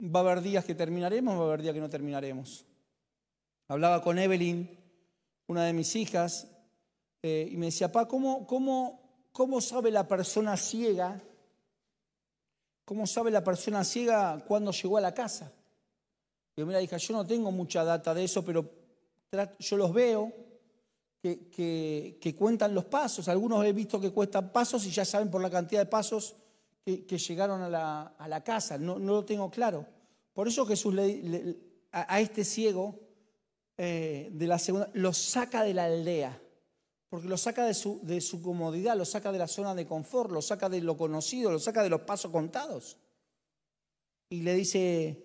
Va a haber días que terminaremos, va a haber días que no terminaremos. Hablaba con Evelyn, una de mis hijas, eh, y me decía, pa, ¿cómo, cómo, ¿cómo sabe la persona ciega ¿Cómo sabe la persona ciega cuándo llegó a la casa? Yo, mira, hija, yo no tengo mucha data de eso, pero yo los veo que, cuentan los pasos. Algunos he visto que cuentan pasos y ya saben por la cantidad de pasos que, llegaron a la, casa. No, lo tengo claro. Por eso Jesús le, a, este ciego eh, de la segunda lo saca de la aldea porque lo saca de su, de su comodidad, lo saca de la zona de confort, lo saca de lo conocido, lo saca de los pasos contados. Y le dice,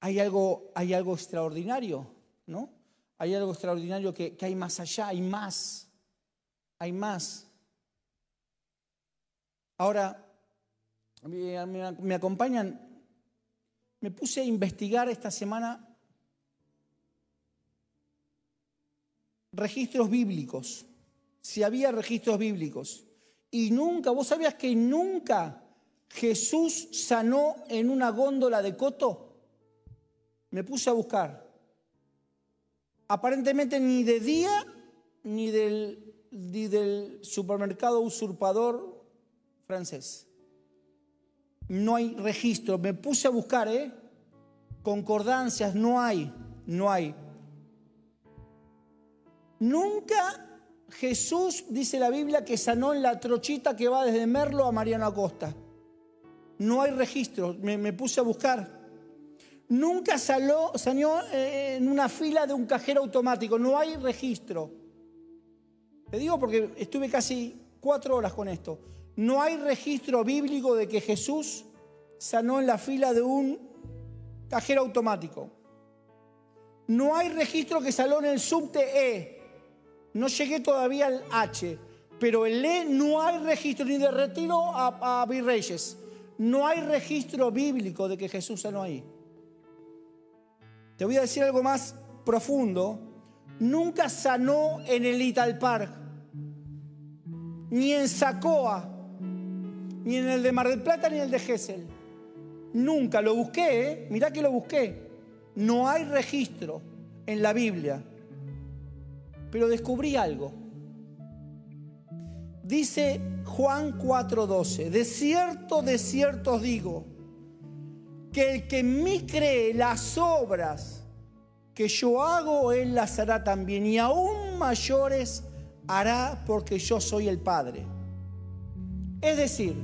hay algo, hay algo extraordinario, ¿no? Hay algo extraordinario que, hay más allá, hay más, hay más. Ahora, me acompañan, me puse a investigar esta semana registros bíblicos, si había registros bíblicos. Y nunca, vos sabías que nunca Jesús sanó en una góndola de coto. Me puse a buscar. Aparentemente ni de día ni del, supermercado usurpador francés. No hay registro. Me puse a buscar, ¿eh? Concordancias, no hay, no hay. Nunca Jesús, dice la Biblia, que sanó en la trochita que va desde Merlo a Mariano Acosta. No hay registro, me puse a buscar. Nunca salió, salió eh, en una fila de un cajero automático, no hay registro. Te digo porque estuve casi cuatro horas con esto. No hay registro bíblico de que Jesús sanó en la fila de un cajero automático. No hay registro que sanó en el subte E. No llegué todavía al H, pero el E no hay registro ni de retiro a, a Virreyes. No hay registro bíblico de que Jesús sanó ahí. Te voy a decir algo más profundo. Nunca sanó en el Ital Park, ni en Sacoa, ni en el de Mar del Plata, ni en el de Gessel. Nunca lo busqué, ¿eh? mirá que lo busqué. No hay registro en la Biblia. Pero descubrí algo. Dice Juan 4:12, de cierto, de cierto os digo, que el que en mí cree las obras que yo hago, él las hará también, y aún mayores hará porque yo soy el Padre. Es decir,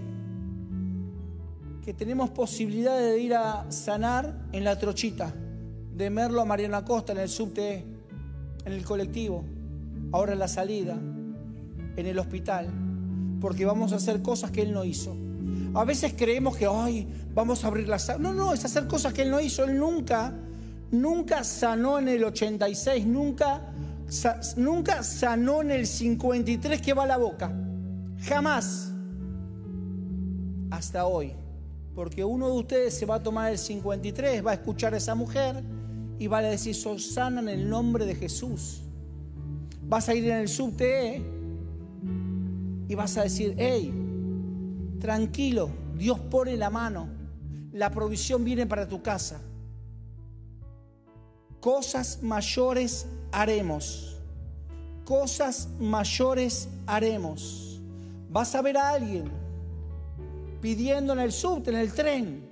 que tenemos posibilidad de ir a sanar en la trochita, de Merlo a Mariana Costa, en el subte, en el colectivo, ahora en la salida, en el hospital, porque vamos a hacer cosas que Él no hizo. A veces creemos que, ay, vamos a abrir la No, no, es hacer cosas que Él no hizo. Él nunca, nunca sanó en el 86, nunca, nunca sanó en el 53 que va a la boca. Jamás. Hasta hoy. Porque uno de ustedes se va a tomar el 53, va a escuchar a esa mujer y va a decir, sana en el nombre de Jesús. Vas a ir en el subte y vas a decir, hey, tranquilo, Dios pone la mano, la provisión viene para tu casa. Cosas mayores haremos, cosas mayores haremos. Vas a ver a alguien pidiendo en el subte, en el tren.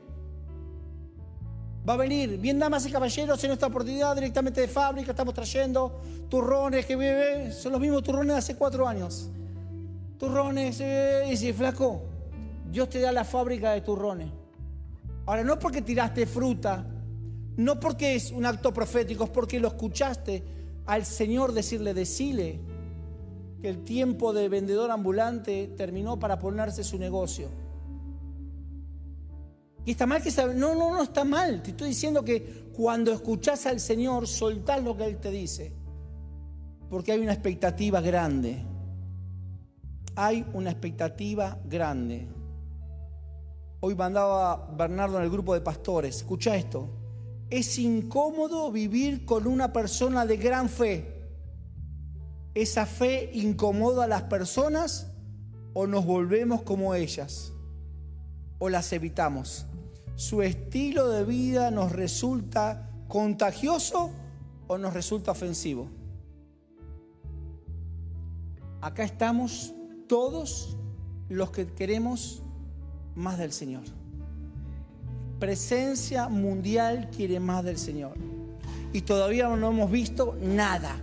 Va a venir, bien damas y caballeros, en esta oportunidad directamente de fábrica, estamos trayendo turrones que vive, son los mismos turrones de hace cuatro años. Turrones, y si flaco, Dios te da la fábrica de turrones. Ahora, no porque tiraste fruta, no porque es un acto profético, es porque lo escuchaste al Señor decirle, decile que el tiempo de vendedor ambulante terminó para ponerse su negocio. Y está mal que no, no, no está mal. Te estoy diciendo que cuando escuchás al Señor, soltás lo que Él te dice. Porque hay una expectativa grande. Hay una expectativa grande. Hoy mandaba Bernardo en el grupo de pastores. Escucha esto. Es incómodo vivir con una persona de gran fe. ¿Esa fe incomoda a las personas o nos volvemos como ellas? ¿O las evitamos? ¿Su estilo de vida nos resulta contagioso o nos resulta ofensivo? Acá estamos todos los que queremos más del Señor. Presencia mundial quiere más del Señor. Y todavía no hemos visto nada.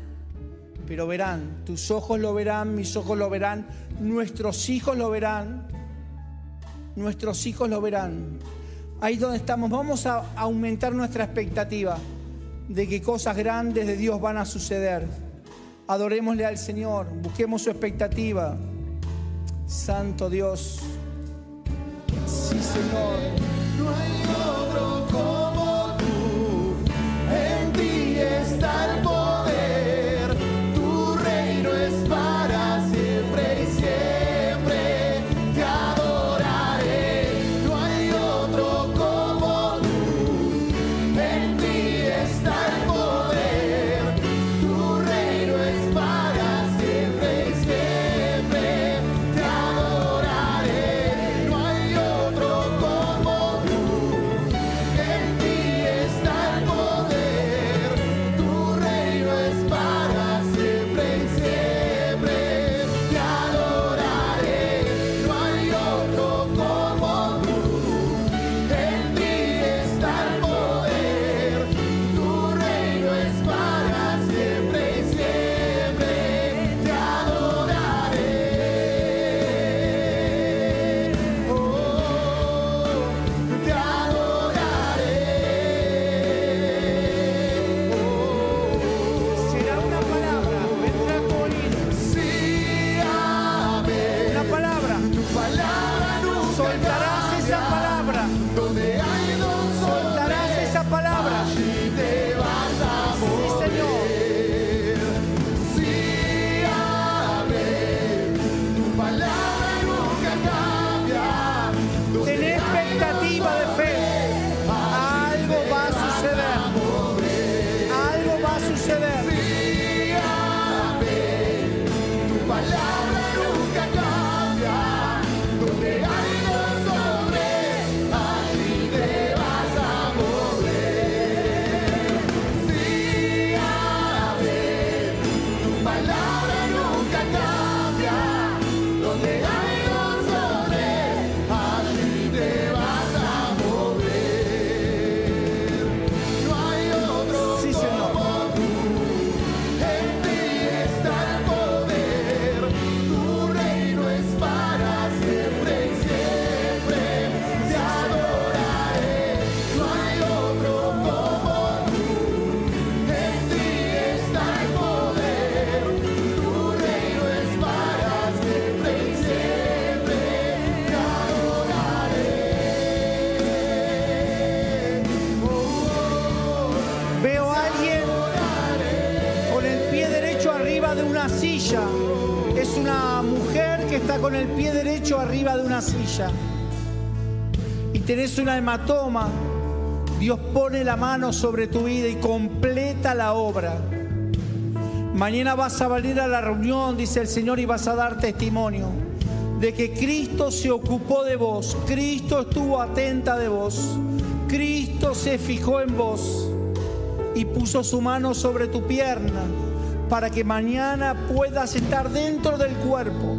Pero verán, tus ojos lo verán, mis ojos lo verán, nuestros hijos lo verán, nuestros hijos lo verán. Ahí donde estamos, vamos a aumentar nuestra expectativa de que cosas grandes de Dios van a suceder. Adorémosle al Señor, busquemos su expectativa. Santo Dios. Sí, tenés una hematoma. Dios pone la mano sobre tu vida y completa la obra. Mañana vas a venir a la reunión, dice el Señor, y vas a dar testimonio de que Cristo se ocupó de vos, Cristo estuvo atenta de vos, Cristo se fijó en vos y puso su mano sobre tu pierna para que mañana puedas estar dentro del cuerpo,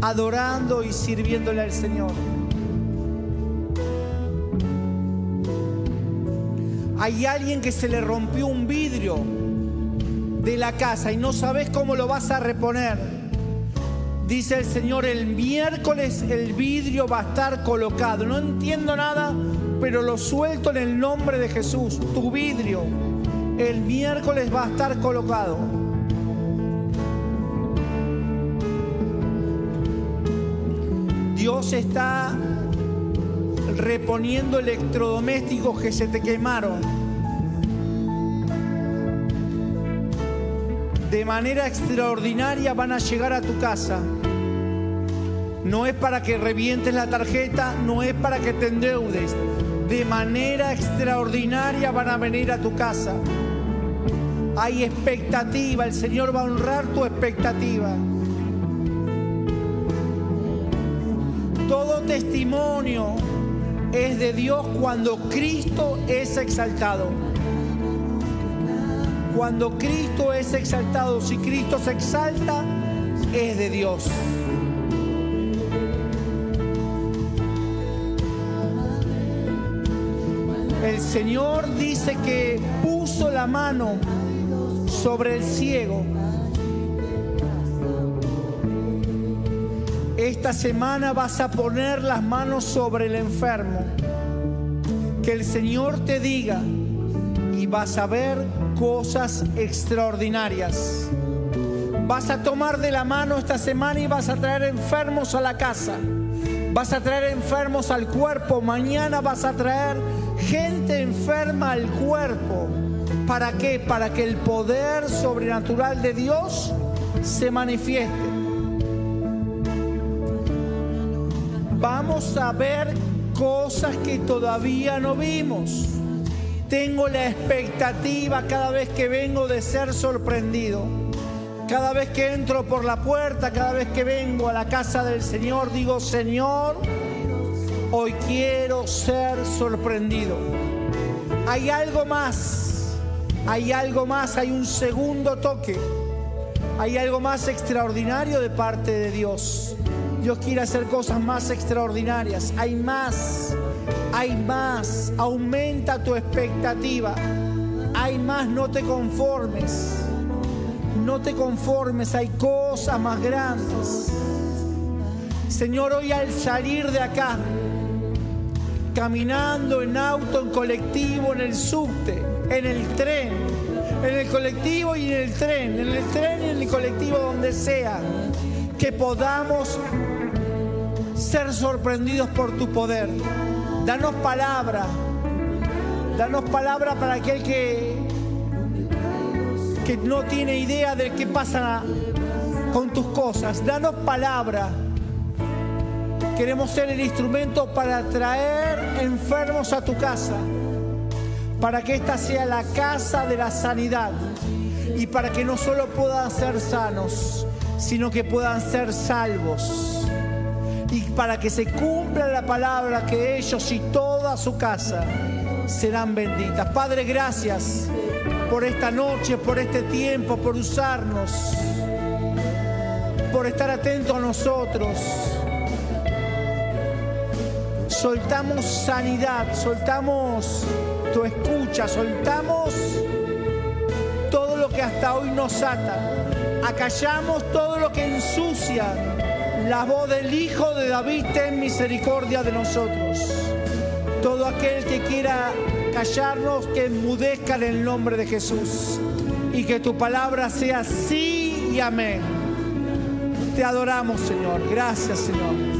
adorando y sirviéndole al Señor. Hay alguien que se le rompió un vidrio de la casa y no sabes cómo lo vas a reponer. Dice el Señor, el miércoles el vidrio va a estar colocado. No entiendo nada, pero lo suelto en el nombre de Jesús. Tu vidrio el miércoles va a estar colocado. Dios está reponiendo electrodomésticos que se te quemaron. De manera extraordinaria van a llegar a tu casa. No es para que revientes la tarjeta, no es para que te endeudes. De manera extraordinaria van a venir a tu casa. Hay expectativa, el Señor va a honrar tu expectativa. Todo testimonio es de Dios cuando Cristo es exaltado. Cuando Cristo es exaltado, si Cristo se exalta, es de Dios. El Señor dice que puso la mano sobre el ciego. Esta semana vas a poner las manos sobre el enfermo. Que el Señor te diga y vas a ver cosas extraordinarias. Vas a tomar de la mano esta semana y vas a traer enfermos a la casa. Vas a traer enfermos al cuerpo. Mañana vas a traer gente enferma al cuerpo. ¿Para qué? Para que el poder sobrenatural de Dios se manifieste. Vamos a ver cosas que todavía no vimos. Tengo la expectativa cada vez que vengo de ser sorprendido. Cada vez que entro por la puerta, cada vez que vengo a la casa del Señor, digo, Señor, hoy quiero ser sorprendido. Hay algo más, hay algo más, hay un segundo toque, hay algo más extraordinario de parte de Dios. Dios quiere hacer cosas más extraordinarias, hay más, hay más, aumenta tu expectativa, hay más, no te conformes. No te conformes, hay cosas más grandes. Señor, hoy al salir de acá, caminando en auto, en colectivo, en el subte, en el tren, en el colectivo y en el tren, en el tren y en el colectivo, donde sea, que podamos ser sorprendidos por tu poder. Danos palabra, danos palabra para aquel que que no tiene idea de qué pasa con tus cosas. Danos palabra. Queremos ser el instrumento para traer enfermos a tu casa, para que esta sea la casa de la sanidad y para que no solo puedan ser sanos, sino que puedan ser salvos. Y para que se cumpla la palabra que ellos y toda su casa serán benditas. Padre, gracias por esta noche, por este tiempo, por usarnos, por estar atento a nosotros. Soltamos sanidad, soltamos tu escucha, soltamos todo lo que hasta hoy nos ata. Acallamos todo lo que ensucia la voz del Hijo de David, ten misericordia de nosotros. Todo aquel que quiera callarnos, que enmudezca en el nombre de Jesús. Y que tu palabra sea sí y amén. Te adoramos, Señor. Gracias, Señor.